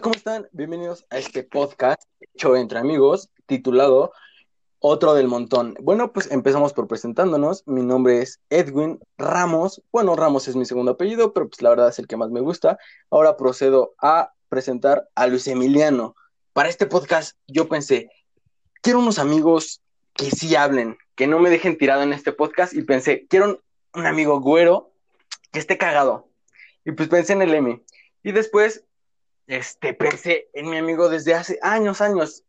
¿cómo están? Bienvenidos a este podcast hecho entre amigos, titulado Otro del Montón. Bueno, pues empezamos por presentándonos. Mi nombre es Edwin Ramos. Bueno, Ramos es mi segundo apellido, pero pues la verdad es el que más me gusta. Ahora procedo a presentar a Luis Emiliano. Para este podcast yo pensé, quiero unos amigos que sí hablen, que no me dejen tirado en este podcast y pensé, quiero un, un amigo güero que esté cagado. Y pues pensé en el M. Y después este, pensé en mi amigo desde hace años, años.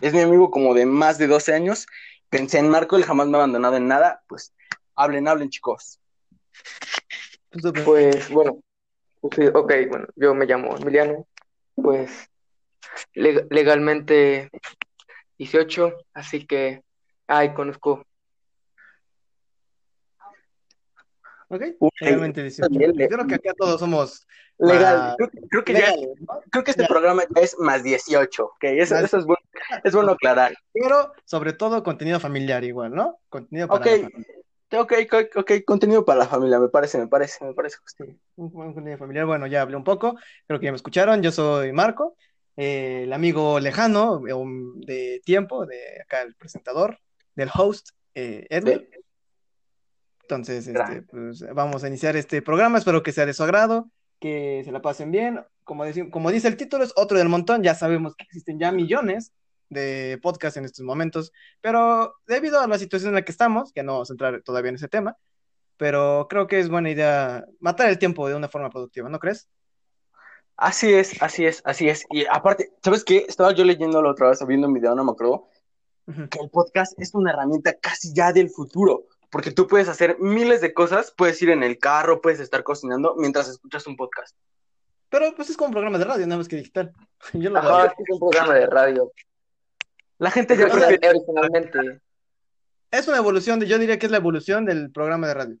Es mi amigo como de más de 12 años. Pensé en Marco, él jamás me ha abandonado en nada. Pues hablen, hablen, chicos. Pues bueno, sí, ok, bueno, yo me llamo Emiliano, pues leg- legalmente 18, así que, ay, conozco, ¿Ok? Uy, Legalmente 18. bien, le- Creo que acá todos somos Legal. Creo, que- creo que ya- legales, ¿no? creo que este Ya. programa ya es más 18. Ok, eso, Más- eso es, bueno, es bueno aclarar. Pero sobre todo contenido familiar igual, ¿no? Contenido para Ok. la familia. Ok, ok, contenido para la familia, me parece, me parece, me parece justo. Un contenido familiar. Bueno, ya hablé un poco, creo que ya me escucharon. Yo soy Marco, eh, el amigo lejano eh, de tiempo, de acá el presentador, del host, eh, Edwin. Entonces, este, pues, vamos a iniciar este programa. Espero que sea de su agrado, que se la pasen bien. Como, deci- como dice el título, es otro del montón. Ya sabemos que existen ya millones de podcasts en estos momentos, pero debido a la situación en la que estamos, que no vamos a entrar todavía en ese tema, pero creo que es buena idea matar el tiempo de una forma productiva, ¿no crees? Así es, así es, así es. Y aparte, ¿sabes qué? Estaba yo leyendo la otra vez, viendo un video, no me acuerdo, Ujú. que el podcast es una herramienta casi ya del futuro, porque tú puedes hacer miles de cosas, puedes ir en el carro, puedes estar cocinando mientras escuchas un podcast. Pero pues es como un programa de radio, nada más que digital. Yo lo ajá, es un programa de radio, La gente ya prefiere... originalmente, Es una evolución, de, yo diría que es la evolución del programa de radio.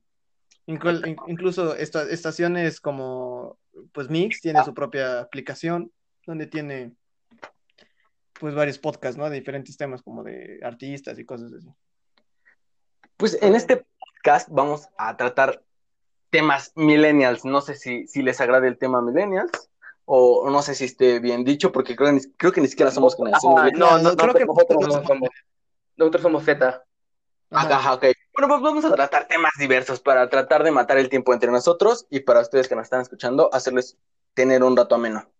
Inclu- in- incluso esta- estaciones como pues Mix tiene su propia aplicación donde tiene pues varios podcasts, ¿no? De diferentes temas como de artistas y cosas así. Pues en este podcast vamos a tratar temas millennials. No sé si, si les agrade el tema millennials o no sé si esté bien dicho, porque creo, que ni- creo que ni siquiera somos generación ajá, millennial. no, no, no, creo no, que- nosotros no somos, nosotros somos Z, Ajá. Ajá, ok. Bueno, pues vamos a tratar temas diversos para tratar de matar el tiempo entre nosotros y para ustedes que nos están escuchando, hacerles tener un rato ameno.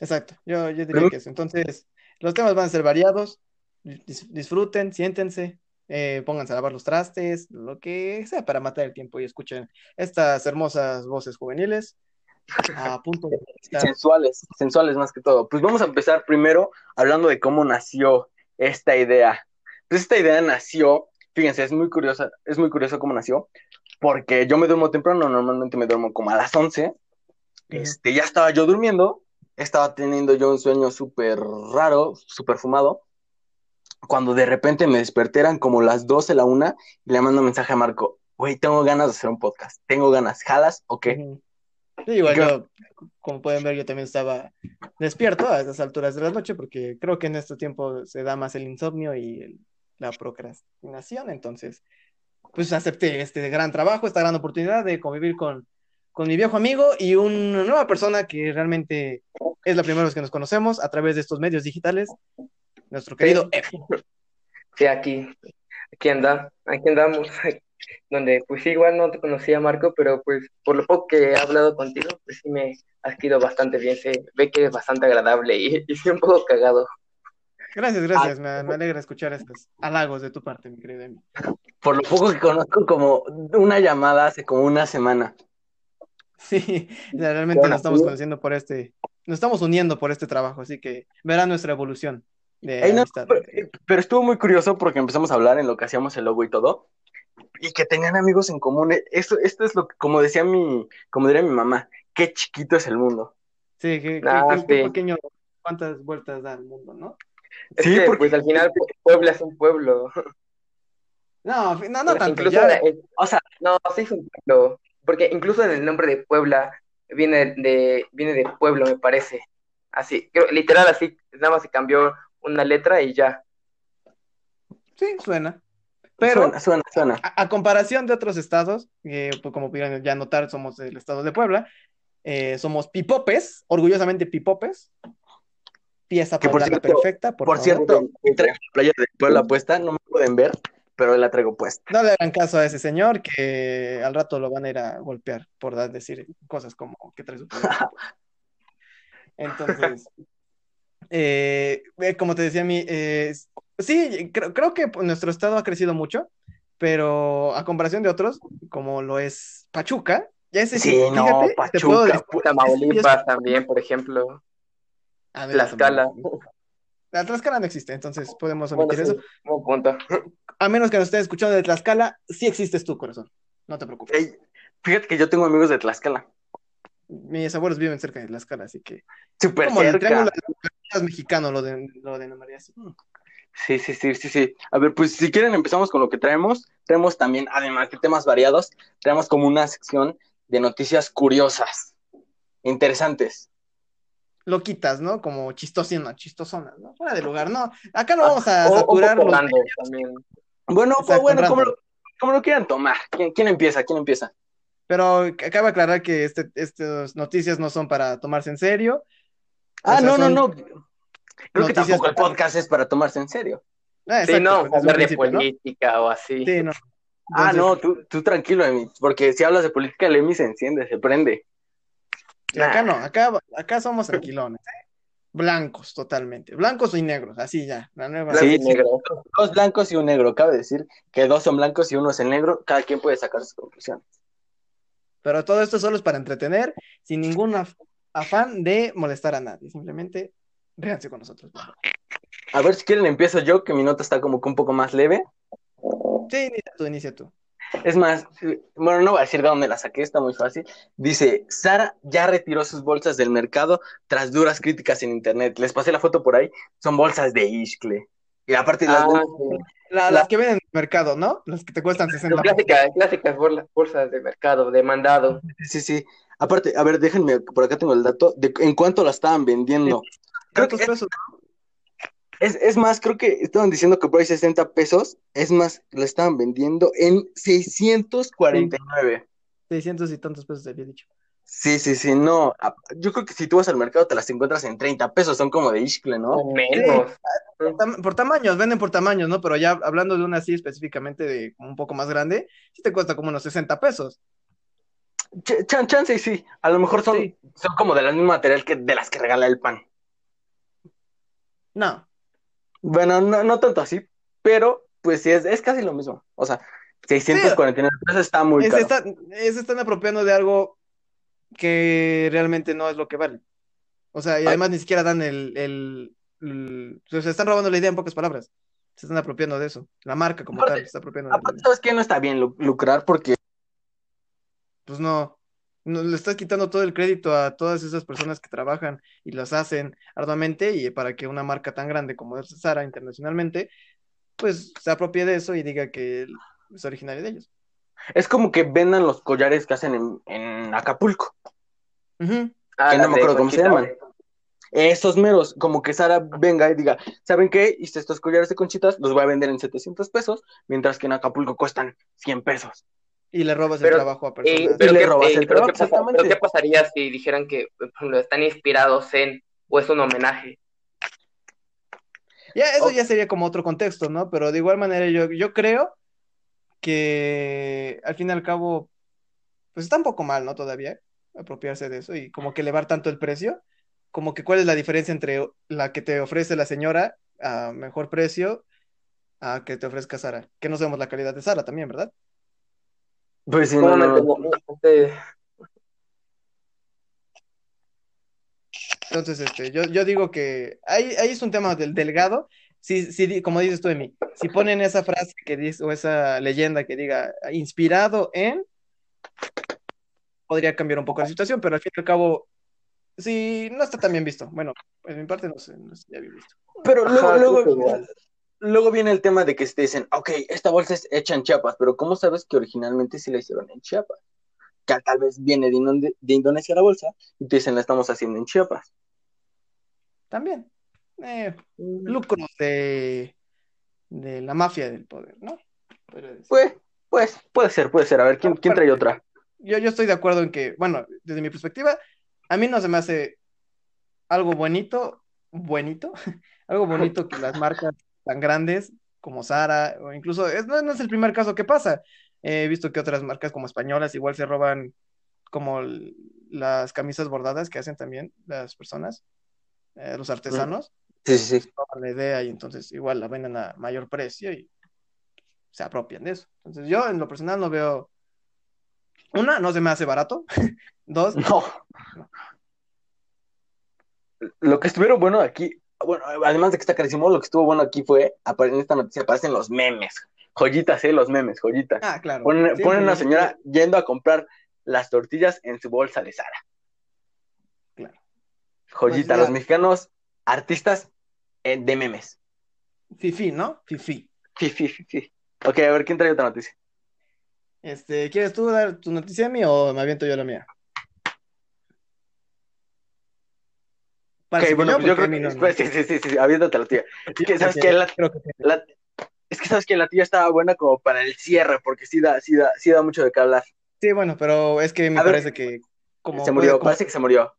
Exacto, yo, yo diría que eso. Entonces, los temas van a ser variados. Dis- disfruten, siéntense, eh, pónganse a lavar los trastes, lo que sea para matar el tiempo y escuchen estas hermosas voces juveniles a punto de estar- Sensuales, sensuales más que todo. Pues vamos a empezar primero hablando de cómo nació esta idea. Pues esta idea nació, fíjense, es muy curiosa, es muy curioso cómo nació, porque yo me duermo temprano, normalmente me duermo como a las 11. Este, ya estaba yo durmiendo, estaba teniendo yo un sueño súper raro, súper fumado, cuando de repente me desperté, eran como las 12, la una, y le mando un mensaje a Marco, güey, tengo ganas de hacer un podcast, tengo ganas, ¿jalas o qué? Ujú. Sí, igual ¿Qué? yo, como pueden ver, yo también estaba despierto a esas alturas de la noche porque creo que en este tiempo se da más el insomnio y el- la procrastinación, entonces pues acepté este gran trabajo, esta gran oportunidad de convivir con, con mi viejo amigo y una nueva persona que realmente es la primera vez que nos conocemos a través de estos medios digitales, nuestro querido F. sí, aquí, aquí anda, aquí andamos, donde pues sí, igual no te conocía Marco, pero pues por lo poco que he hablado contigo, pues sí me has quedado bastante bien, se ve que eres bastante agradable y, y sí un poco cagado. Gracias, gracias, me, me alegra escuchar estos halagos de tu parte, mi querido Emi. Por lo poco que conozco, como una llamada hace como una semana. Sí, realmente Bueno, nos estamos sí. conociendo por este, nos estamos uniendo por este trabajo, así que verán nuestra evolución no, amistad. pero, pero estuvo muy curioso porque empezamos a hablar en lo que hacíamos el logo y todo, y que tenían amigos en común. Esto, esto es lo que, como decía mi, como diría mi mamá, qué chiquito es el mundo. Sí, qué, qué- Ah, qué- qué sí. pequeño, cuántas vueltas da el mundo, ¿no? Es Sí, que, porque- pues al final Pue- Puebla es un pueblo. No, no, no tanto, incluso ya, en- O sea, no, sí es un pueblo, porque incluso en el nombre de Puebla viene de, viene de pueblo, me parece. Así, creo- literal así, nada más se cambió una letra y ya. sí, suena. Pero suena, suena, suena. a, a comparación de otros estados, que pues, como pudieron ya notar, somos el estado de Puebla, eh, somos pipopes, orgullosamente pipopes, pieza Que por poblada cierto- perfecta. Por, Por cierto, traigo la playa de Puebla puesta, no me pueden ver, pero la traigo puesta. No le hagan caso a ese señor que al rato lo van a ir a golpear por decir cosas como que trae su playera. Entonces, eh, eh, como te decía a mí, eh, sí, creo, creo que nuestro estado ha crecido mucho, pero a comparación de otros, como lo es Pachuca, ya ese Sí, no, fíjate, Pachuca, Tamaulipas también, por ejemplo. A ver, Tlaxcala. La Tlaxcala no existe, entonces podemos Bueno, omitir sí, eso. buen punto. A menos que nos estén escuchando de Tlaxcala, sí existes tú, corazón. No te preocupes. Fíjate que yo tengo amigos de Tlaxcala. Mis abuelos viven cerca de Tlaxcala, así que. Súper Como el cerca. triángulo de mexicano, lo, de, lo denominaría así. Sí, sí, sí, sí, sí. A ver, pues si quieren empezamos con lo que traemos. Traemos también, además de temas variados, traemos como una sección de noticias curiosas, interesantes. Loquitas, ¿no? Como chistosina, chistosonas, ¿no? Fuera de lugar, ¿no? Acá no Ah, vamos a O, un saturar los- también. Bueno, pues bueno, como lo, como lo quieran tomar. ¿Quién, quién empieza? ¿Quién empieza? Pero acaba de aclarar que este, estas noticias no son para tomarse en serio. Ah, O sea, no, no, no. Creo que tampoco el podcast es para tomarse en serio. Ah, Sí, no, hablar de política o así. Sí, no. Ah, no, tú, tú tranquilo, Emi, porque si hablas de política, el Emi se enciende, se prende. acá no, acá, acá somos tranquilones, ¿eh? Blancos, totalmente. Blancos y negros, así ya. La nueva. Blanco Sí, y sí. negro. Dos blancos y un negro. Cabe decir que dos son blancos y uno es el negro. Cada quien puede sacar sus conclusiones. Pero todo esto solo es para entretener, sin ningún af- afán de molestar a nadie. Simplemente ríanse con nosotros. A ver, si quieren empiezo yo, que mi nota está como que un poco más leve. Sí, inicia tú, inicia tú. Es más, eh, bueno, no voy a decir de dónde la saqué, está muy fácil. Dice, Sara ya retiró sus bolsas del mercado tras duras críticas en internet. Les pasé la foto por ahí, son bolsas de Iscle. Y aparte las Ah, bolsas-. La- La- las que ven en el mercado, ¿no? Las que te cuestan 60 Son clásicas, clásicas bolsas de mercado, de mandado. Sí, sí. Aparte, a ver, déjenme, por acá tengo el dato de en cuánto la estaban vendiendo. Creo que ¿Cuántos pesos? es, es más, creo que estaban diciendo que por ahí 60 pesos. Es más, la estaban vendiendo en 649. 600 y tantos pesos había dicho. Sí, sí, sí, no. Yo creo que si tú vas al mercado te las encuentras en 30 pesos, son como de Ishcle, ¿no? O menos. Por, tam- por tamaños, venden por tamaños, ¿no? Pero ya hablando de una así específicamente de un poco más grande, sí te cuesta como unos 60 pesos. Ch- chan- chance y sí. A lo mejor son, Sí. son como del mismo material que de las que regala el pan. No, Bueno, no, no tanto así, pero pues sí, es, es casi lo mismo. O sea, 649 pesos está muy es, caro. está- es- están apropiando de algo que realmente no es lo que vale. O sea, y Ay. además ni siquiera dan el, el, el- se están robando la idea en pocas palabras. Se están apropiando de eso. La marca como Aparte- tal se está apropiando de Aparte, idea. ¿sabes qué? No está bien lu- lucrar porque Pues no, no, le estás quitando todo el crédito a todas esas personas que trabajan y las hacen arduamente y para que una marca tan grande como es Zara internacionalmente, pues se apropie de eso y diga que es originario de ellos. Es como que vendan los collares que hacen en, en Acapulco. Ah, que no me acuerdo cómo se llaman. Esos meros, como que Sara venga y diga, ¿saben qué? Hice estos collares de conchitas, los voy a vender en 700 pesos, mientras que en Acapulco cuestan 100 pesos. Y le robas Pero- el trabajo a Eh, personas. pero, le qué, robas eh, el pero trabajo, qué pasa- exactamente. pero qué pasaría si dijeran que ejemplo, están inspirados en o es un homenaje? Ya, eso ya sería como otro contexto, ¿no? Pero de igual manera yo, yo creo que al fin y al cabo, pues está un poco mal, ¿no? Todavía apropiarse de eso y como que elevar tanto el precio, como que cuál es la diferencia entre la que te ofrece la señora a mejor precio a que te ofrezca Sara, que no sabemos la calidad de Sara también, ¿verdad? Pues sí, ¿Cómo no, Entonces, este, yo, yo digo que ahí, ahí es un tema del delgado. Si, si, como dices tú, Emi, si ponen esa frase que dice, o esa leyenda que diga inspirado en, podría cambiar un poco la situación, pero al fin y al cabo, sí, no está tan bien visto. Bueno, pues mi parte no sé, no está bien visto. Pero luego, Ajá, luego, luego viene el tema de que te dicen, ok, esta bolsa es hecha en Chiapas, pero ¿cómo sabes que originalmente sí la hicieron en Chiapas? Que tal vez viene de, de Indonesia la bolsa y te dicen, la estamos haciendo en Chiapas. También. Eh, lucros de, de la mafia del poder, ¿no? Pues, pues, puede ser, puede ser. A ver, ¿quién, quién trae otra? yo, yo estoy de acuerdo en que, bueno, desde mi perspectiva, a mí no se me hace algo bonito bonito, algo bonito que las marcas tan grandes como Zara, o incluso, es, no, no es el primer caso que pasa. He visto que otras marcas como españolas igual se roban como las camisas bordadas que hacen también las personas, eh, los artesanos, Sí, sí, sí. la idea y entonces igual la venden a mayor precio y se apropian de eso. Entonces yo en lo personal no veo, una, no se me hace barato, dos, No. Lo que estuvieron bueno aquí, bueno, además de que está carísimo, lo que estuvo bueno aquí fue, en esta noticia aparecen los memes. Joyitas, eh, los memes, joyitas. ah, claro. Ponen, una señora yendo a comprar las tortillas en su bolsa de Sara. Claro. Joyita, Pues los mexicanos, artistas de memes. Fifi, ¿no? Fifi. Sí, sí. Ok, a ver, ¿quién trae otra noticia? Este, ¿quieres tú dar tu noticia a mí o me aviento yo la mía? Parece ok, bueno, pues yo porque creo a mí que. no- espera, Sí, sí, sí, sí, aviéntate la tía. Es que, ¿sabes? La- creo que la- es que, ¿sabes que La tía estaba buena como para el cierre, porque sí da, sí da, sí da mucho de qué hablar. Sí, bueno, pero es que me A ver, parece que como se murió, puede- como- parece que se murió.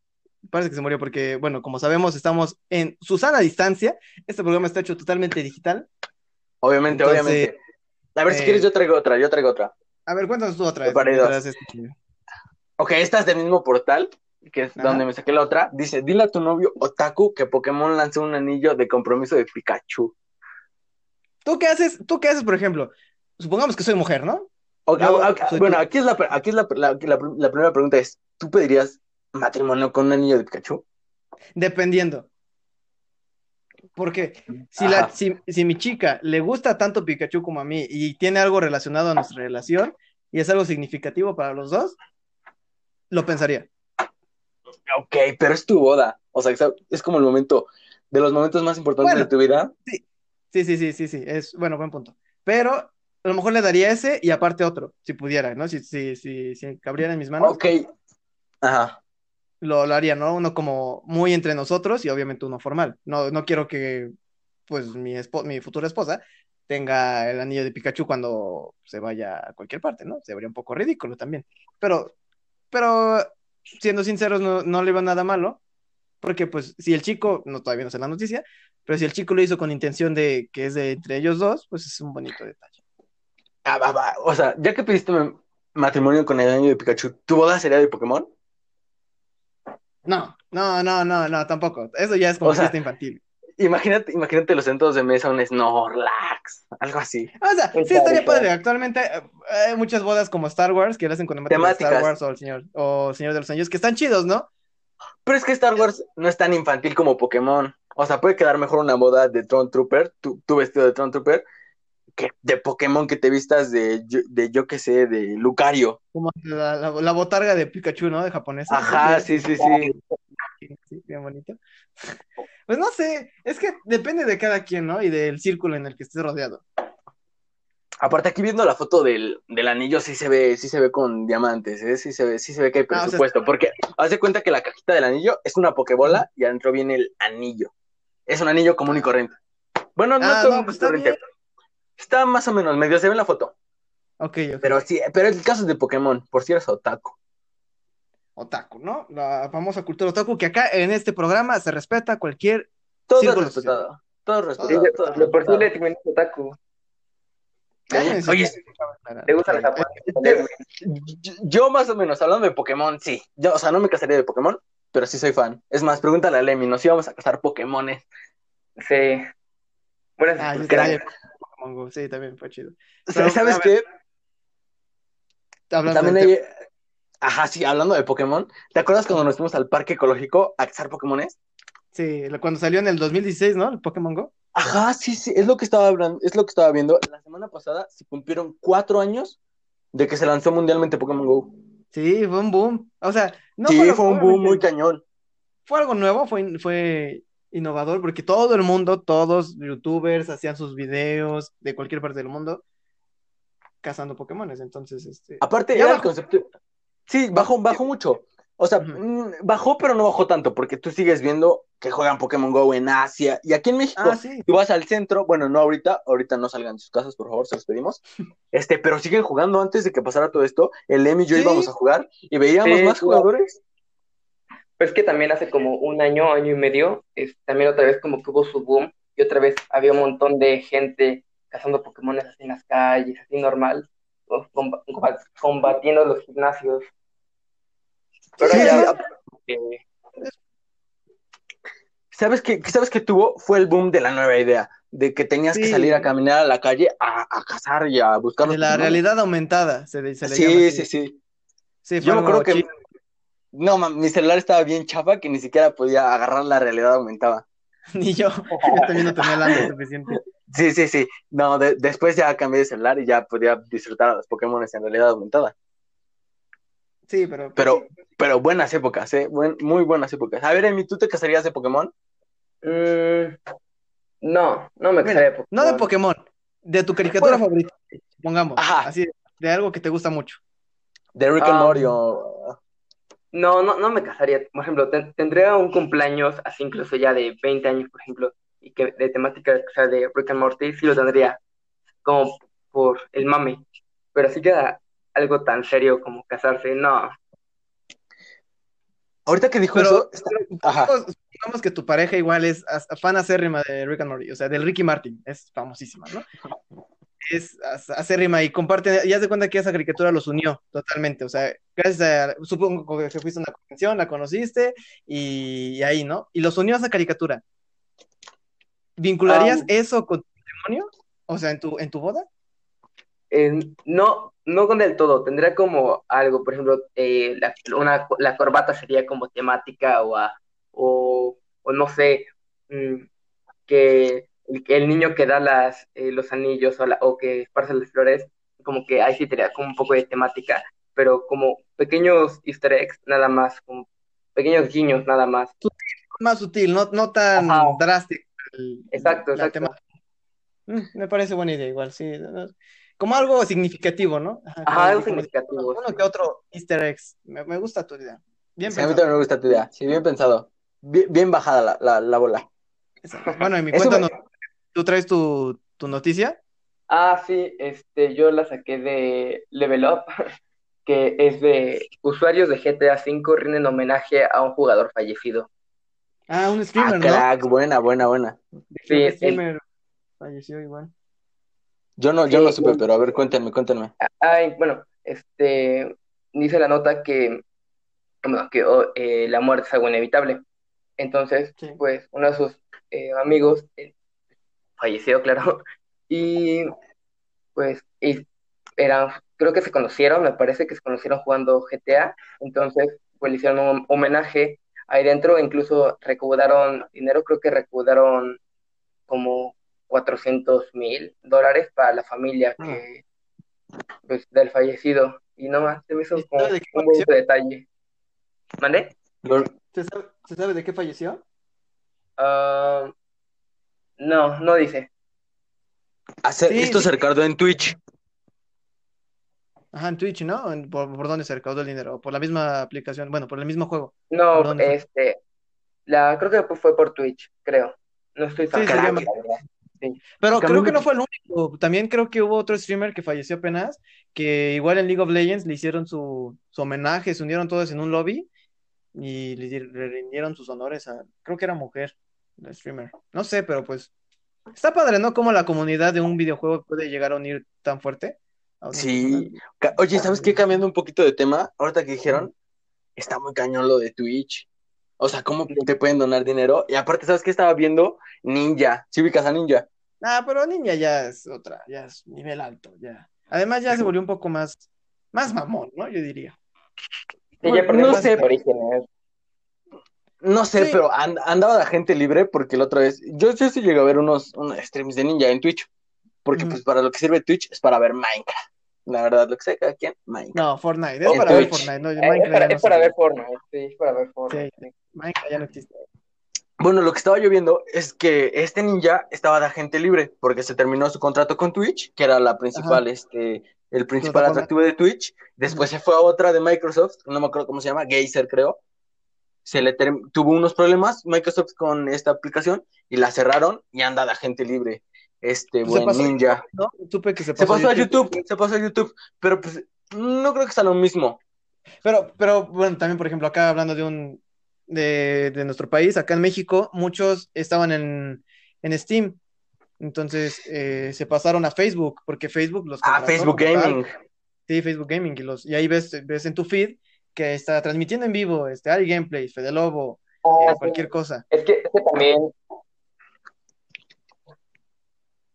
Parece que se murió porque, bueno, como sabemos, estamos en Susana distancia. Este programa está hecho totalmente digital. Obviamente, Entonces, obviamente. A ver, si eh, quieres, yo traigo otra, yo traigo otra. A ver, cuéntanos tú otra vez. Ok, esta es del mismo portal, que es Ajá. donde me saqué la otra. Dice, dile a tu novio Otaku que Pokémon lanzó un anillo de compromiso de Pikachu. ¿Tú qué haces? ¿Tú qué haces, por ejemplo? Supongamos que soy mujer, ¿no? Yo soy bueno, aquí es, la, aquí es la- la primera pregunta es, ¿tú pedirías matrimonio con un anillo de Pikachu? Dependiendo. Porque si, la, si, si mi chica le gusta tanto Pikachu como a mí y tiene algo relacionado a nuestra relación y es algo significativo para los dos, lo pensaría. Ok, pero es tu boda. O sea, es como el momento, de los momentos más importantes Bueno. de tu vida. Sí, sí, sí, sí, sí, es, bueno, buen punto. Pero a lo mejor le daría ese y aparte otro, si pudiera, ¿no? Si, si, si, si cabriera en mis manos, Ok. Ajá. Lo, lo haría, ¿no? Uno como muy entre nosotros y obviamente uno formal. No, no quiero que, pues, mi, mi futura esposa tenga el anillo de Pikachu cuando se vaya a cualquier parte, ¿no? Se vería un poco ridículo también. Pero, pero, siendo sinceros, no, no le iba nada malo, porque pues si el chico, no todavía no sé la noticia, pero si el chico lo hizo con intención de que es de entre ellos dos, pues es un bonito detalle. Ah, va, va. O sea, ya que pediste ma- matrimonio con el anillo de Pikachu, ¿tu boda sería de Pokémon? No, no, no, no, no, tampoco. Eso ya es como O sea, fiesta infantil. Imagínate, imagínate los centros de mesa, un Snorlax, algo así. O sea, sí estaría padre. Actualmente eh, hay muchas bodas como Star Wars que le hacen con temática de Star. Wars o el Señor, o Señor de los Anillos, que están chidos, ¿no? Pero es que Star Wars no es tan infantil como Pokémon. O sea, puede quedar mejor una boda de Tron Trooper, tu, tu vestido de Tron Trooper, que de Pokémon que te vistas de, yo- de yo qué sé, de Lucario. Como la, la, la botarga de Pikachu, ¿no? De japonesa. Ajá, sí, sí, sí. Sí, bien bonito. Pues no sé, es que depende de cada quien, ¿no? Y del círculo en el que estés rodeado. Aparte, aquí viendo la foto del, del anillo, sí se ve, sí se ve con diamantes, ¿eh? Sí se ve, sí se ve que hay Ah, o sea, presupuesto. Porque haz de cuenta que la cajita del anillo es una pokebola y adentro viene el anillo. Es un anillo común y corriente. Bueno, no Ah, común no, y pues corriente. bien. Está más o menos, medio se ve en la foto. Ok, ok. Pero sí, pero el caso es de Pokémon, por si eres otaku. Otaku, ¿no? La famosa cultura otaku que acá en este programa se respeta cualquier Todo es respetado. Todo es Sí, respetado. de, todo es de por sí le terminé otaku. Cállense. Oye, ¿Te gusta la japonesa? Yo, yo más o menos, hablando de Pokémon, sí. Yo, o sea, no me casaría de Pokémon, pero sí soy fan. Es más, pregúntale a Lemmy, nos íbamos a casar Pokémones. Sí. Buenas Ah, Pokémon Go, Sí, también fue chido. Pero, ¿Sabes qué? Hablando También hay... Ajá, sí, hablando de Pokémon. ¿Te acuerdas cuando nos fuimos al parque ecológico a cazar Pokémones? Sí, cuando salió en el 2016, ¿no? El Pokémon Go. Ajá, sí, sí, es lo que estaba hablando, es lo que estaba viendo. La semana pasada se cumplieron cuatro años de que se lanzó mundialmente Pokémon Go. Sí, fue un boom. O sea, no sí, fue, fue un boom muy cañón. fue algo nuevo, fue, fue innovador, porque todo el mundo, todos youtubers hacían sus videos de cualquier parte del mundo cazando Pokémones. Entonces, este. Aparte, Ya era el bajó. concepto. Sí, bajó, bajó mucho. O sea, mm, bajó, pero no bajó tanto, porque tú sigues viendo que juegan Pokémon Go en Asia y aquí en México. Ah, sí. Tú vas al centro, bueno, no ahorita, ahorita no salgan de sus casas, por favor, se los pedimos. Este, pero siguen jugando antes de que pasara todo esto. El Emi y yo Sí. íbamos a jugar y veíamos Sí, más jugadores. Pero es que también hace como un año, año y medio, es, también otra vez como que hubo su boom y otra vez había un montón de gente cazando Pokémon así en las calles, así normal, combatiendo los gimnasios. Pero ya, ¿Sabes qué, ¿Sabes qué tuvo? Fue el boom de la nueva idea, de que tenías que salir a caminar a la calle a, a cazar y a buscar. De la realidad aumentada, se, se le sí, sí, sí, sí. Yo creo que no, mi celular estaba bien chafa que ni siquiera podía agarrar la realidad aumentada. Ni yo, yo también no tenía la suficiente. Sí, sí, sí. No, después ya cambié de celular y ya podía disfrutar a los Pokémon en realidad aumentada. Sí, pero. Pero, pero buenas épocas, ¿eh? muy buenas épocas. A ver, Emi, ¿tú te casarías de Pokémon? Mm, no, no me casaría de Pokémon. No de Pokémon, de tu caricatura favorita, pongamos. Ajá. Así, de algo que te gusta mucho. De Rick and ah, Morty o. No, no, no me casaría. Por ejemplo, tendría un cumpleaños así incluso ya de 20 años, por ejemplo, y que de temática o sea, de Rick and Morty, sí lo tendría como por el mame. Pero así queda algo tan serio como casarse, no. Ahorita que dijo eso, digamos que tu pareja igual es fan acérrima de Rick and Morty, o sea, del Ricky Martin, es famosísima, ¿no? Es acérrima y comparte, ya se cuenta que esa caricatura los unió totalmente, o sea, gracias a, supongo que fuiste a una convención, la conociste y, ahí, ¿no? Y los unió a esa caricatura. ¿Vincularías eso con tu matrimonio? O sea, en tu, en tu boda? no, no con del todo, tendría como algo, por ejemplo, eh, la, una, la corbata sería como temática o, o, o no sé, mm, que el, niño que da las, eh, los anillos o, o que esparce las flores, como que ahí sí tendría como un poco de temática, pero como pequeños easter eggs, nada más, como pequeños guiños, nada más. más sutil, no, no tan drástico. exacto, exacto. Mm, me parece buena idea, igual, sí. Como algo significativo, ¿no? Ajá, algo significativo. Uno que otro easter eggs. Me, gusta tu idea. Bien sí, a mí también me gusta tu idea. Sí, bien pensado. Bien, bajada la, la, la bola. Bueno, en mi cuenta no ¿Tú traes tu, noticia? Ah, sí, este, yo la saqué de Level Up, que es de usuarios de GTA V rinden homenaje a un jugador fallecido. Ah, un streamer, ah, crack, buena, buena, buena. Sí, un streamer falleció igual. Yo no, yo no supe, pero a ver, cuéntenme, cuéntenme. Ay, bueno, este, dice la nota que, que oh, eh, la muerte es algo inevitable. Entonces, pues, uno de sus eh, amigos, falleció, claro, y pues eran, creo que se conocieron, me parece que se conocieron jugando GTA, entonces pues le hicieron un homenaje ahí dentro, incluso recaudaron dinero, creo que recaudaron como 400 mil dólares para la familia ah. que, pues, del fallecido, y nomás se me hizo como un buen detalle. ¿Mande? ¿Se sabe, de qué falleció? Ah... No, no dice. esto se recaudó en Twitch. Ajá, en Twitch, ¿no? ¿Por, dónde se recaudó el dinero? ¿Por la misma aplicación? Bueno, por el mismo juego. No, este, la, creo que fue por Twitch, creo. No estoy tan claro. Pero creo que no fue el único. También creo que hubo otro streamer que falleció apenas, que igual en League of Legends le hicieron su, homenaje, se unieron todos en un lobby y le, le rindieron sus honores a, creo que era mujer streamer. No sé, pero pues está padre, ¿no? Como la comunidad de un videojuego puede llegar a unir tan fuerte. Sí. Oye, ¿sabes qué? Cambiando un poquito de tema, ahorita que dijeron, está muy cañón lo de Twitch. O sea, ¿cómo te pueden donar dinero? Y aparte, ¿sabes qué estaba viendo? Ninja. ¿Sí ubicas a Ninja? Ah, pero Ninja ya es otra, ya es nivel alto, ya. Además ya se volvió un poco más, más mamón, ¿no? Yo diría. no sé. No sé, pero andaba la gente libre porque la otra vez, yo, yo sí llegué a ver unos, unos streams de ninja en Twitch, porque pues para lo que sirve Twitch es para ver Minecraft. La verdad, lo que sé cada quien, Minecraft. No, Fortnite, es para ver Fortnite. No, Minecraft es, para, es para, ver Fortnite, sí, es para ver Fortnite. Sí, Minecraft ya no existe. Bueno, lo que estaba yo viendo es que este ninja estaba de gente libre porque se terminó su contrato con Twitch, que era la principal, este, el principal atractivo de Twitch. Después se fue a otra de Microsoft, no me acuerdo cómo se llama, Geyser creo se le tuvo unos problemas Microsoft con esta aplicación y la cerraron y anda la gente libre. Este buen ninja. que se pasó, a YouTube. se pasó a YouTube, pero pues no creo que sea lo mismo. Pero, pero bueno, también por ejemplo acá hablando de un de, de nuestro país, acá en México, muchos estaban en, en Steam. Entonces eh, se pasaron a Facebook, porque Facebook los Ah, Facebook. Gaming. Sí, Facebook Gaming. Y, los, y ahí ves, ves en tu feed que está transmitiendo en vivo este, Ari Gameplay, Fede Lobo, Ah, eh, sí. cualquier cosa. Es que, es que también,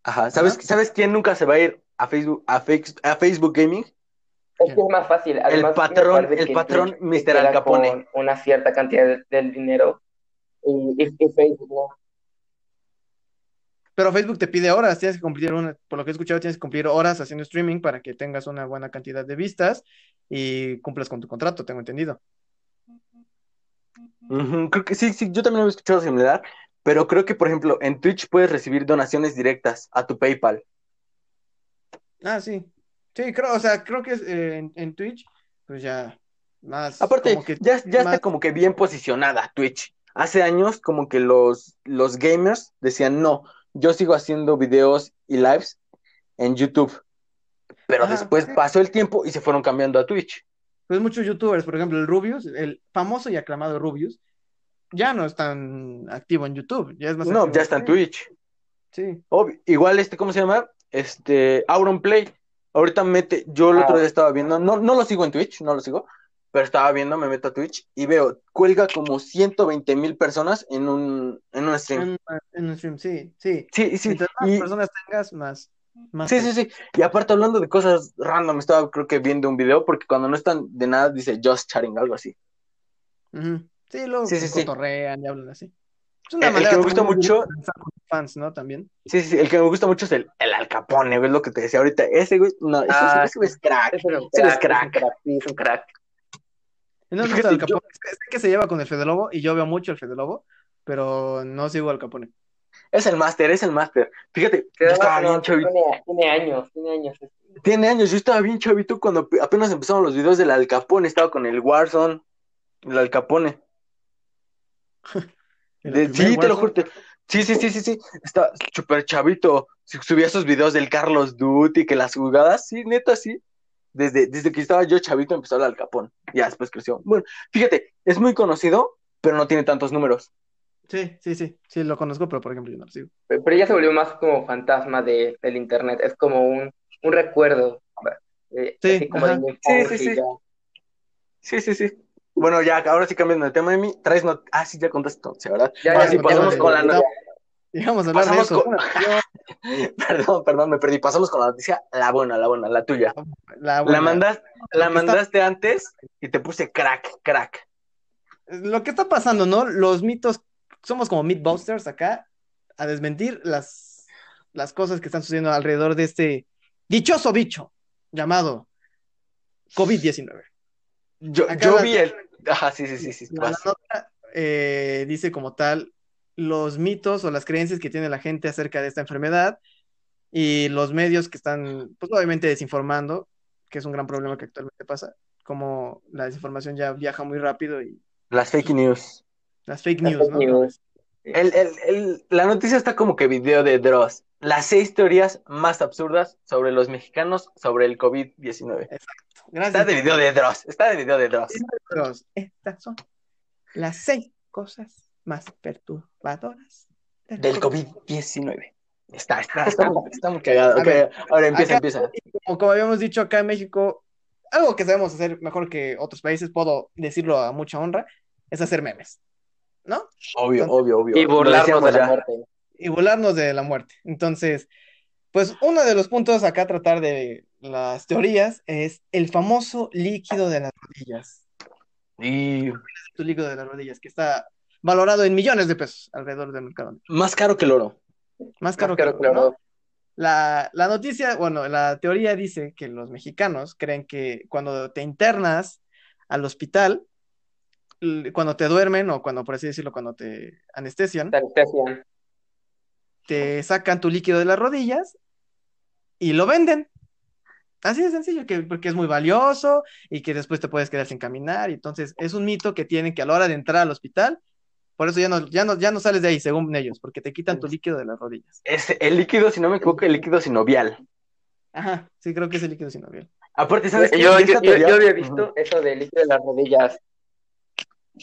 Ajá. ¿Sabes, Ajá. ¿Sabes quién nunca se va a ir a Facebook, a, Fex- a Facebook Gaming? es que es más fácil. Además, me patrón- el patrón Twitch Mr. Al Capone. con Una cierta cantidad de- del dinero. Y, y- y Facebook, ¿no? Pero Facebook te pide horas, tienes que cumplir una, por lo que he escuchado, tienes que cumplir horas haciendo streaming para que tengas una buena cantidad de vistas y cumplas con tu contrato, tengo entendido. Creo que sí, sí, yo también lo he escuchado similar, pero creo que, por ejemplo, en Twitch puedes recibir donaciones directas a tu PayPal. Ah, sí. Sí, creo, o sea, creo que es, eh, en, en Twitch, pues ya más Aparte, como que ya, ya está como que bien posicionada Twitch. Hace años como que los, los gamers decían, no, yo sigo haciendo videos y lives en YouTube. Pero Ajá, después sí. pasó el tiempo y se fueron cambiando a Twitch. pues muchos youtubers, por ejemplo, el Rubius, el famoso y aclamado Rubius, ya no es tan activo en YouTube, ya es más No, ya está en Twitch. Sí. Obvio. Igual este, ¿cómo se llama? Este, Auron Play. Ahorita mete, yo el otro Ah. día estaba viendo, no, no lo sigo en Twitch, no lo sigo, pero estaba viendo, me meto a Twitch y veo, cuelga como 120 mil personas en un, en un stream. En, en un stream, sí, sí. Sí, sí, Mientras más y, personas tengas, más, más sí, sí, sí. Y aparte hablando de cosas random, estaba creo que viendo un video, porque cuando no están de nada dice just chatting, algo así. Sí, luego Sí, sí, sí. cotorrean y hablan así. Es El- el que me gusta mucho- fans, ¿no? También. Sí, sí, sí, el que me gusta mucho es el, el Al Capone, güey, es lo que te decía ahorita. Ese güey, no, ese, Ah, ese güey es crack. Ese es Ese crack, crack. es un crack, sí, es un crack. Y no me Fíjate, Al Capone. Sé que se lleva con el Fede Lobo y yo veo mucho el Fede Lobo, pero no sigo al Capone. Es el máster, es el máster. Fíjate, yo estaba no, bien chavito. tiene, tiene años, tiene años. Tiene años, yo estaba bien chavito cuando pe- apenas empezaron los videos del Al Capone, estaba con el Warzone, el Al Capone. El De- primer sí, te lo juro. te- Sí, sí, sí, sí, sí. Está súper chavito. Su- Subía esos videos del Carlos Duty, que las jugadas, sí, neta, sí. Desde, desde que estaba yo chavito empezó el Al Capone. Ya después creció. Bueno, fíjate, es muy conocido, pero no tiene tantos números. Sí, sí, sí, sí, lo conozco, pero por ejemplo yo no lo sigo. Pero pero ya se volvió más como fantasma de, del internet. Es como un, un recuerdo. eh, Sí, así como de Sí, sí, sí. ya. Sí, sí, sí. Bueno, ya, ahora sí cambiando de tema de mí, traes not... Ah, sí, ya contaste noticia, ¿verdad? Ya, Ahora ya, sí, ya, pasamos con la ya. no- Y vamos a hablar de Pasamos eso. con- Bueno, Perdón, perdón, me perdí. Pasamos con la noticia, la buena, la buena, la tuya. la La buena. mandas, la Está- mandaste antes y te puse crack, crack. Lo que está pasando, ¿no? Los mitos, somos como Mythbusters acá, a desmentir las, las cosas que están sucediendo alrededor de este dichoso bicho llamado COVID-19. Yo, Acá yo la- vi el. Ajá, sí, sí, sí, sí. La, la vas. nota eh, dice como tal los mitos o las creencias que tiene la gente acerca de esta enfermedad y los medios que están, pues obviamente desinformando, que es un gran problema que actualmente pasa, como la desinformación ya viaja muy rápido y Las fake news. Las fake Las news, fake ¿no? news. El, el, el- la noticia está como que video de Dross. Las seis teorías más absurdas sobre los mexicanos sobre el COVID-19. Está Gracias. de video de Dross. Está de video de Dross. Estas son las seis cosas más perturbadoras Del COVID-19. Está, está, está, muy, está muy cagado. A Ok, ver, ahora empieza, acá- empieza. Como, como habíamos dicho acá en México, algo que sabemos hacer mejor que otros países, puedo decirlo a mucha honra, es hacer memes, ¿no? Obvio, obvio, obvio. Y burlarnos de la ya. muerte. Y burlarnos de la muerte. Entonces, pues uno de los puntos acá a tratar de las teorías es el famoso líquido de las rodillas. Y Tu líquido de las rodillas, que está valorado en millones de pesos alrededor del mercado. más caro que el oro. Más caro Más que caro el que oro. La, la noticia, bueno, la teoría dice que los mexicanos creen que cuando te internas al hospital, cuando te duermen o cuando, por así decirlo, cuando te anestesian, te anestesian. te sacan tu líquido de las rodillas y lo venden. Así de sencillo, que, porque es muy valioso y que después te puedes quedar sin caminar. Y entonces es un mito que tienen que a la hora de entrar al hospital, por eso ya no, ya no, ya no sales de ahí, según ellos, porque te quitan tu líquido de las rodillas. Es el líquido, si no me equivoco, el líquido sinovial. Ajá, sí, creo que es el líquido sinovial. Aparte, ¿sabes qué? Yo, teoría- yo había visto eso del líquido de las rodillas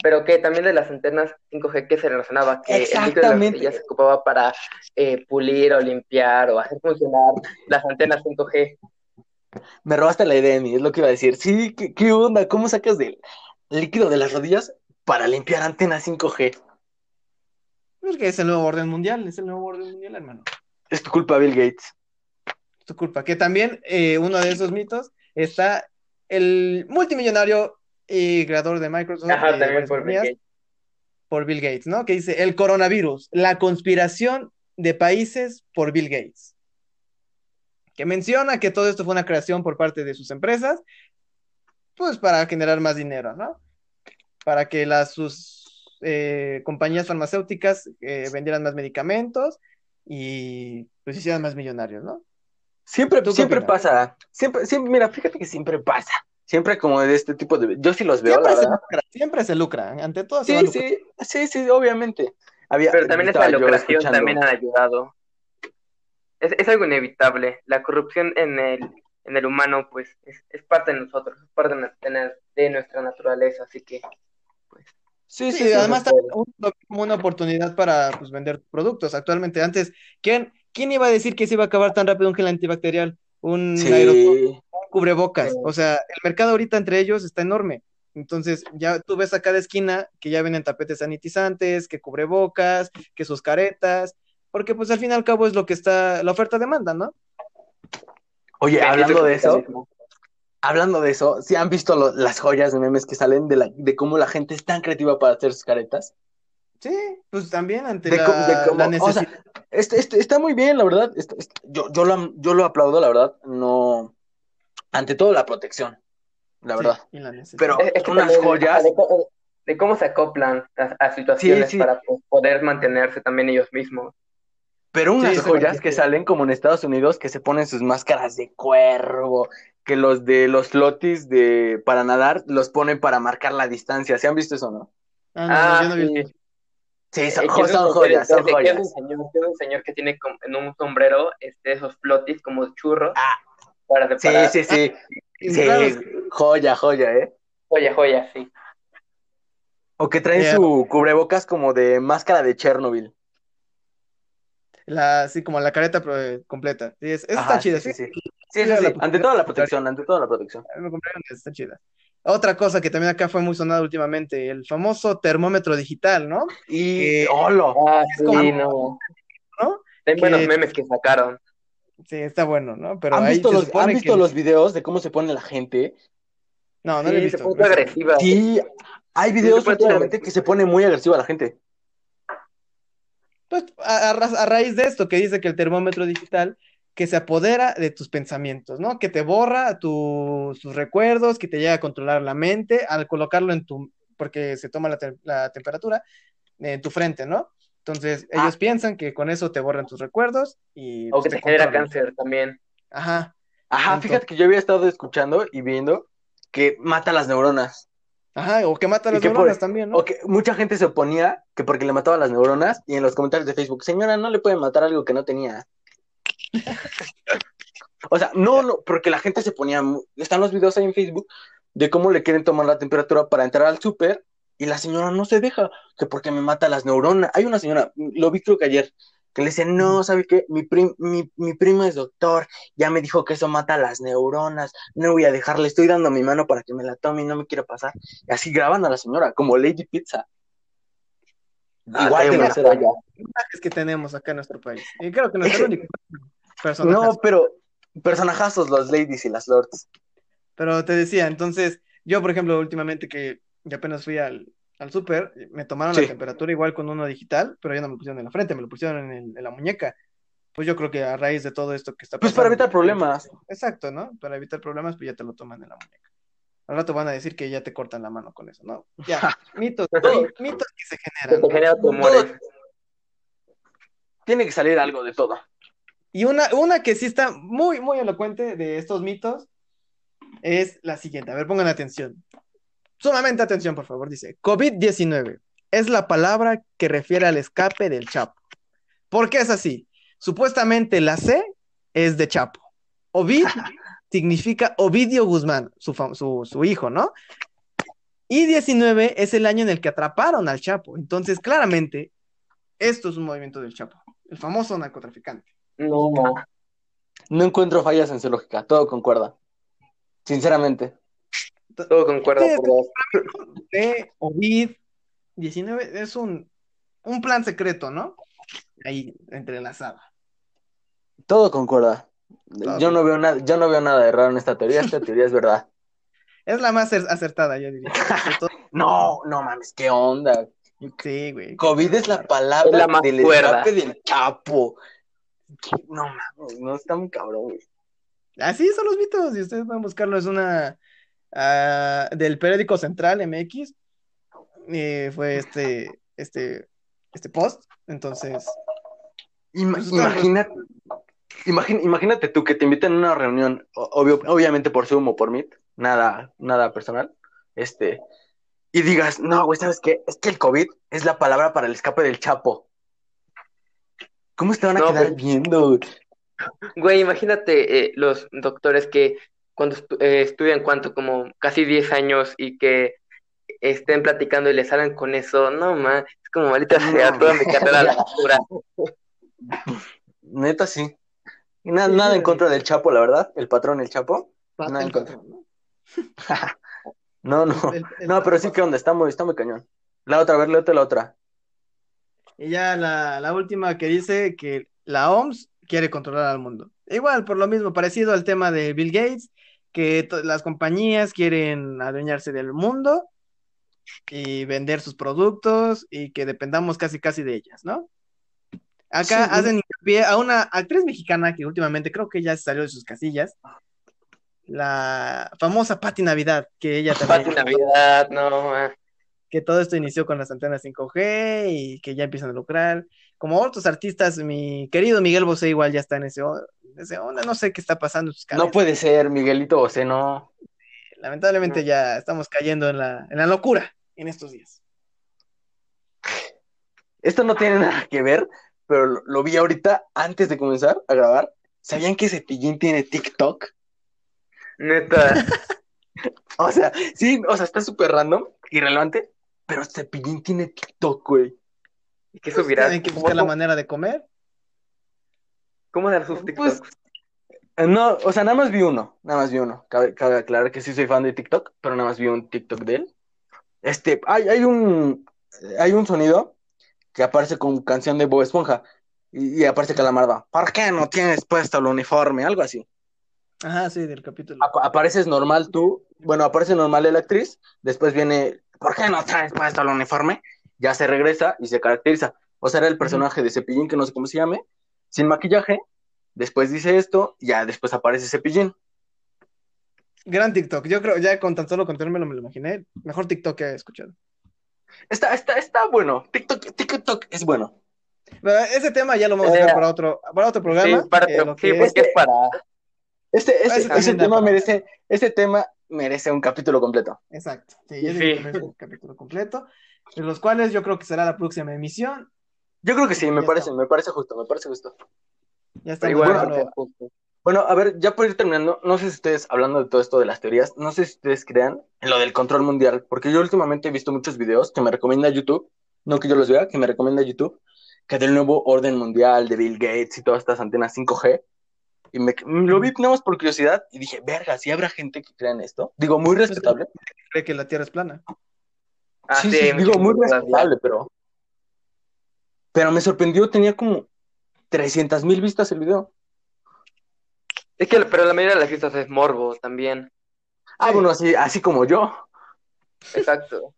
pero que también de las antenas 5G que se relacionaba, que el líquido de las Exactamente. rodillas se ocupaba para eh, pulir o limpiar o hacer funcionar las antenas 5G. Me robaste la idea, Emi, es lo que iba a decir. Sí, ¿qué, qué onda? ¿Cómo sacas del líquido de las rodillas para limpiar antenas 5G? Es que es el nuevo orden mundial, es el nuevo orden mundial, hermano. Es tu culpa, Bill Gates. Es tu culpa. Que también eh, uno de esos mitos está el multimillonario y creador de Microsoft. Ajá, también por Bill Gates. por Bill Gates, ¿no? Que dice el coronavirus, la conspiración de países por Bill Gates. Que menciona que todo esto fue una creación por parte de sus empresas, pues para generar más dinero, ¿no? Para que las sus eh, compañías farmacéuticas eh, vendieran más medicamentos y pues hicieran más millonarios, ¿no? Siempre, ¿Tú qué siempre opinas? pasa. Siempre, siempre, mira, fíjate que siempre pasa. Siempre como de este tipo de... Yo sí los veo, Siempre la se verdad. lucra, siempre se lucra, ante todo se va a Sí, lucrar. sí, sí, sí, obviamente. Había, Pero también yo lucración también ha ayudado. Es, es algo inevitable. La corrupción en el, en el humano, pues, es, es parte de nosotros, es parte de, de nuestra naturaleza, así que, pues, Sí, Sí, sí, sí. además sí. también como una oportunidad para pues, vender productos. Actualmente, antes, ¿quién, quién iba a decir que se iba a acabar tan rápido un gel antibacterial? Un Sí. aerosol, cubrebocas. O sea, el mercado ahorita entre ellos está enorme. Entonces, ya tú ves a cada esquina que ya venden tapetes sanitizantes, que cubrebocas, que sus caretas, porque pues al fin y al cabo es lo que está, la oferta-demanda, ¿no? Oye, hablando de eso, hablando de eso, ¿sí han visto lo- las joyas de memes que salen de, la, de cómo la gente es tan creativa para hacer sus caretas? Sí, pues también ante De la, cómo- de cómo- la o necesidad. sea, este, este- está muy bien, la verdad. Este- este- yo, yo, lo, yo lo aplaudo, la verdad. No. Ante todo, la protección, la Sí, verdad. y la. Pero Es- es que unas joyas. De, cómo- de cómo se acoplan a, a situaciones Sí, sí. para poder mantenerse también ellos mismos. Pero unas Sí, joyas que salen como en Estados Unidos, que se ponen sus máscaras de cuervo, que los de los flotis de para nadar los ponen para marcar la distancia. ¿Se han visto eso, no? Ah, no, no, Ah, yo no vi- sí. Sí, son, Eh, son joyas, son que- que es joyas. un señor, que es un señor que tiene como en un sombrero este, esos flotis como churros Ah, para Sí, separar. sí, sí. Sí, joya, joya, ¿eh? Joya, joya, sí. O que traen Yeah. su cubrebocas como de máscara de Chernobyl. La, sí, como la careta pero, eh, completa. Sí, es, esa Ajá, está chida, sí, sí. sí, sí. Sí, sí, Mira, sí. la Ante toda la protección, ante toda la protección. A mí me compraron, está chida. Otra cosa que también acá fue muy sonada últimamente, el famoso termómetro digital, ¿no? Y, Que- ¡holo! Ah, sí, como- no. ¿No? Hay buenos memes que sacaron. Sí, está bueno, ¿no? Pero ¿Han ahí visto, los, ¿han que- visto los videos de cómo se pone la gente? No, no lo he Sí, visto. se puso agresiva. Sí, hay videos puede últimamente que se pone muy agresiva la gente. Pues a, a ra- a raíz de esto que dice que el termómetro digital que se apodera de tus pensamientos, ¿no? Que te borra tu- tus recuerdos, que te llega a controlar la mente al colocarlo en tu, porque se toma la, te- la temperatura en tu frente, ¿no? Entonces Ah. ellos piensan que con eso te borran tus recuerdos y O pues, que te te genera cáncer también. Ajá, Ajá, Entonces- fíjate que yo había estado escuchando y viendo que mata las neuronas. ajá, o que mata las que por- neuronas también, ¿no? O que mucha gente se oponía que porque le mataba las neuronas y en los comentarios de Facebook, señora, no le pueden matar algo que no tenía. o sea, no, no, porque la gente se ponía, están los videos ahí en Facebook de cómo le quieren tomar la temperatura para entrar al súper y la señora no se deja, que porque me mata las neuronas. Hay una señora, lo vi creo que ayer, que le dice, no, ¿sabe qué? Mi, prim- mi, mi primo es doctor, ya me dijo que eso mata las neuronas, no voy a dejarle, estoy dando mi mano para que me la tome y no me quiero pasar. Y así graban a la señora, como Lady Pizza. Ah, Igual que tenemos acá en nuestro país. Y creo que no es el único personaje. No, pero personajazos los ladies y las lords. Pero te decía, entonces, yo, por ejemplo, últimamente que, que apenas fui al, al súper, me tomaron Sí. la temperatura igual con uno digital, pero ya no me lo pusieron en la frente, me lo pusieron en, el- en la muñeca. Pues yo creo que a raíz de todo esto que está Pues pasando. para evitar problemas. Exacto, ¿no? Para evitar problemas, pues ya te lo toman en la muñeca. Al rato van a decir que ya te cortan la mano con eso, ¿no? Ya, mitos, mitos que se generan. ¿no? genera tumores. Tiene que salir algo de todo. Y una, una que sí está muy, muy elocuente de estos mitos es la siguiente. A ver, pongan atención. Sumamente atención, por favor. Dice, COVID-19 es la palabra que refiere al escape del Chapo. ¿Por qué es así? Supuestamente la C es de Chapo. Ovid significa Ovidio Guzmán, su, su hijo, ¿no? Y 19 es el año en el que atraparon al Chapo. Entonces, claramente, esto es un movimiento del Chapo, el famoso narcotraficante. No, No encuentro fallas en su lógica, todo concuerda. Sinceramente. Todo concuerda por de Ovid 19 es un, un plan secreto, ¿no? Ahí entrelazado. Todo concuerda. Todo Yo no veo nada, yo no veo nada de raro en esta teoría, esta teoría es verdad. Es la más cer- acertada, yo diría. No, no mames, qué onda. Sí, güey. COVID es la palabra Es la más del cuerda. escape del Chapo. ¿Qué? No mames, no está muy cabrón, güey. Así son los mitos, y ustedes pueden buscarlo. Es una ah, del periódico Central MX. eh, fue este, este, este post. Entonces, Ima- Pues imagínate, imagín- imagínate tú que te invitan a una reunión, obvio- obviamente por Zoom o por Meet, nada, nada personal, este, y digas, no, güey, ¿sabes qué? Es que el COVID es la palabra para el escape del Chapo. ¿Cómo te van a No, quedar viendo? Güey, imagínate eh, los doctores que cuando estu- eh, estudian cuánto, como casi 10 años y que estén platicando y les salgan con eso, no, man, es como maldita No, sea, toda mi carrera lectura. Neta, sí. Y nada, nada en contra del Chapo, la verdad, el patrón, el Chapo. el el patrón, ¿no? No, no, El- el no, pero sí que onda, está muy, está muy cañón. La otra, a ver, léete la otra. Y ya la, la última que dice que la OMS quiere controlar al mundo. Igual, por lo mismo, parecido al tema de Bill Gates, que las compañías quieren adueñarse del mundo y vender sus productos y que dependamos casi casi de ellas, ¿no? Acá Sí, hacen hincapié a una actriz mexicana que últimamente creo que ya salió de sus casillas, la famosa Patti Navidad, que ella también Pati Navidad, no, man. que todo esto inició con las antenas 5G y que ya empiezan a lucrar. Como otros artistas, mi querido Miguel Bosé igual ya está en ese, ese onda, no sé qué está pasando en sus No puede ser, Miguelito Bosé, no. Lamentablemente ya estamos cayendo en la, en la locura en estos días. Esto no tiene nada que ver, pero lo, lo vi ahorita antes de comenzar a grabar. ¿Sabían que Cepillín tiene TikTok? Neta, O sea, sí, o sea, está súper random, irrelevante, pero Cepillín tiene TikTok, güey. ¿y qué subirá? Tienen que buscar la manera de comer. ¿Cómo dar sus Pues, TikToks? Eh, No, o sea, nada más vi uno, nada más vi uno. Cabe, cabe aclarar que sí soy fan de TikTok, pero nada más vi un TikTok de él. Este, hay, hay un, hay un sonido que aparece con canción de Bob Esponja y, y aparece Calamardo. ¿Por qué no tienes puesto el uniforme? Algo así. Ajá, sí, del capítulo. Apa- apareces normal tú, bueno, aparece normal la actriz, después viene, ¿por qué no traes puesto el uniforme? Ya se regresa y se caracteriza. O sea, era el personaje de Cepillín, que no sé cómo se llame, sin maquillaje, después dice esto, y ya después aparece Cepillín. Gran TikTok. Yo creo, ya con tan solo contármelo me lo imaginé. Mejor TikTok que he escuchado. Está, está, está bueno, TikTok, TikTok es bueno. Pero ese tema ya lo vamos a Eh, dejar para otro, para otro programa. Sí, para, eh, lo sí, que es- porque es para... Este, Ese ese, también ese tema para- merece, ese tema merece un capítulo completo. Exacto. Sí, yo Sí. merece un capítulo completo. De los cuales yo creo que será la próxima emisión. Yo creo que sí, me Ya parece, está. me parece justo, me parece justo. Ya está. Pero igual, bueno. Bueno, a ver, ya por ir terminando, no sé si ustedes, hablando de todo esto de las teorías, no sé si ustedes crean en lo del control mundial, porque yo últimamente he visto muchos videos que me recomienda YouTube, no que yo los vea, que me recomienda YouTube, que del nuevo orden mundial de Bill Gates y todas estas antenas 5G, y me, lo vi nada más por curiosidad y dije, verga, si habrá gente que crea en esto. Digo, muy respetable. cree que la Tierra es plana. Ah, sí, sí, digo, muy respetable, pero... Pero me sorprendió, tenía como 300 mil vistas el video. Es que, pero la mayoría de las fiestas es morbo también. Ah, Sí. bueno, así, así como yo. Exacto.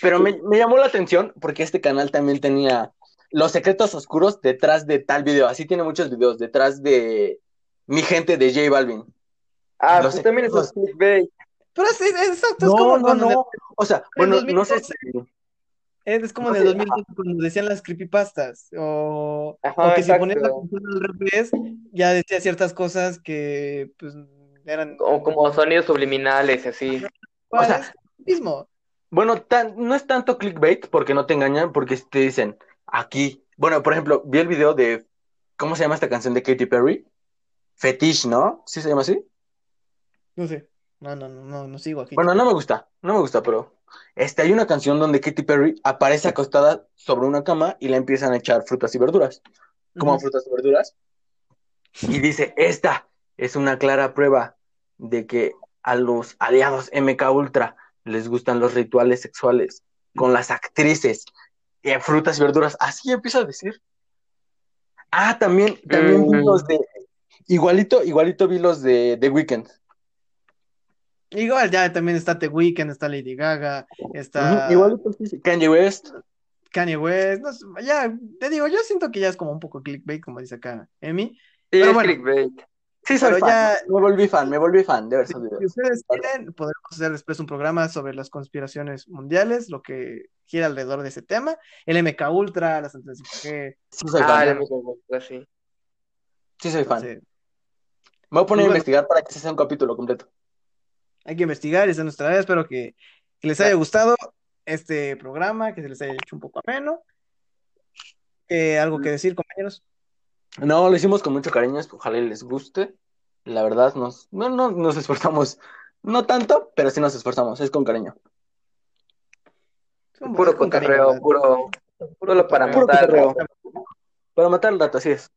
Pero me, me llamó la atención porque este canal también tenía los secretos oscuros detrás de tal video. Así tiene muchos videos detrás de mi gente de J Balvin. Ah, Lo pues también esos clickbait. Pero sí, es exacto. es No, como no, no. O sea, en bueno, no sé 2012. si. Es como No en el sé, 2012 cuando decían las creepypastas. O, Ajá, o que si ponías la canción al revés, ya decía ciertas cosas que pues eran O como sonidos subliminales, así. O sea, mismo. Bueno, tan- no es tanto clickbait porque no te engañan, porque te dicen aquí. Bueno, por ejemplo, vi el video de. ¿Cómo se llama esta canción de Katy Perry? Fetish, ¿no? ¿Sí se llama así? No sé. No, no, no, no, no sigo aquí. Bueno, no me gusta, no me gusta, pero este, hay una canción donde Katy Perry aparece acostada sobre una cama y le empiezan a echar frutas y verduras, como frutas y verduras, y dice, esta es una clara prueba de que a los aliados MK Ultra les gustan los rituales sexuales con las actrices y frutas y verduras. Así empieza a decir. Ah, también, también vi Mm. los de, igualito, igualito vi los de The Weeknd. Igual ya también está The Weeknd, está Lady Gaga, está sí. Kanye West. Kanye West, no sé, ya, te digo, yo siento que ya es como un poco clickbait, como dice acá Emi. Sí, Pero es bueno. clickbait. Sí, soy Pero fan. ya- Me volví fan, me volví fan de ver Si, esos si videos. ustedes quieren, podemos hacer después un programa sobre las conspiraciones mundiales, lo que gira alrededor de ese tema, el MK Ultra, las antenas 5G, Sí, soy Ah, fan. el amigo, sí. Sí, soy fan. Me voy a poner a Bueno. investigar para que se sea un capítulo completo. Hay que investigar, esa es nuestra área, espero que, que les haya gustado este programa, que se les haya hecho un poco ameno. Eh, ¿algo que decir, compañeros? No, lo hicimos con mucho cariño, ojalá les guste. La verdad, nos, no, no, nos esforzamos, no tanto, pero sí nos esforzamos, es con cariño. Con- Puro cotorreo, ¿verdad? puro, solo para Puro matar. Para matar el rato, así es.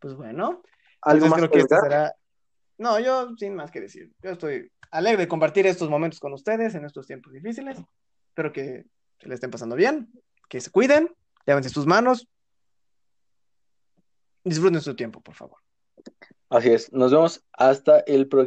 Pues bueno, ¿Algo más creo que este será. No, yo sin más que decir. Yo estoy alegre de compartir estos momentos con ustedes en estos tiempos difíciles. Espero que se le estén pasando bien, que se cuiden, lávense sus manos. Disfruten su tiempo, por favor. Así es. Nos vemos hasta el próximo.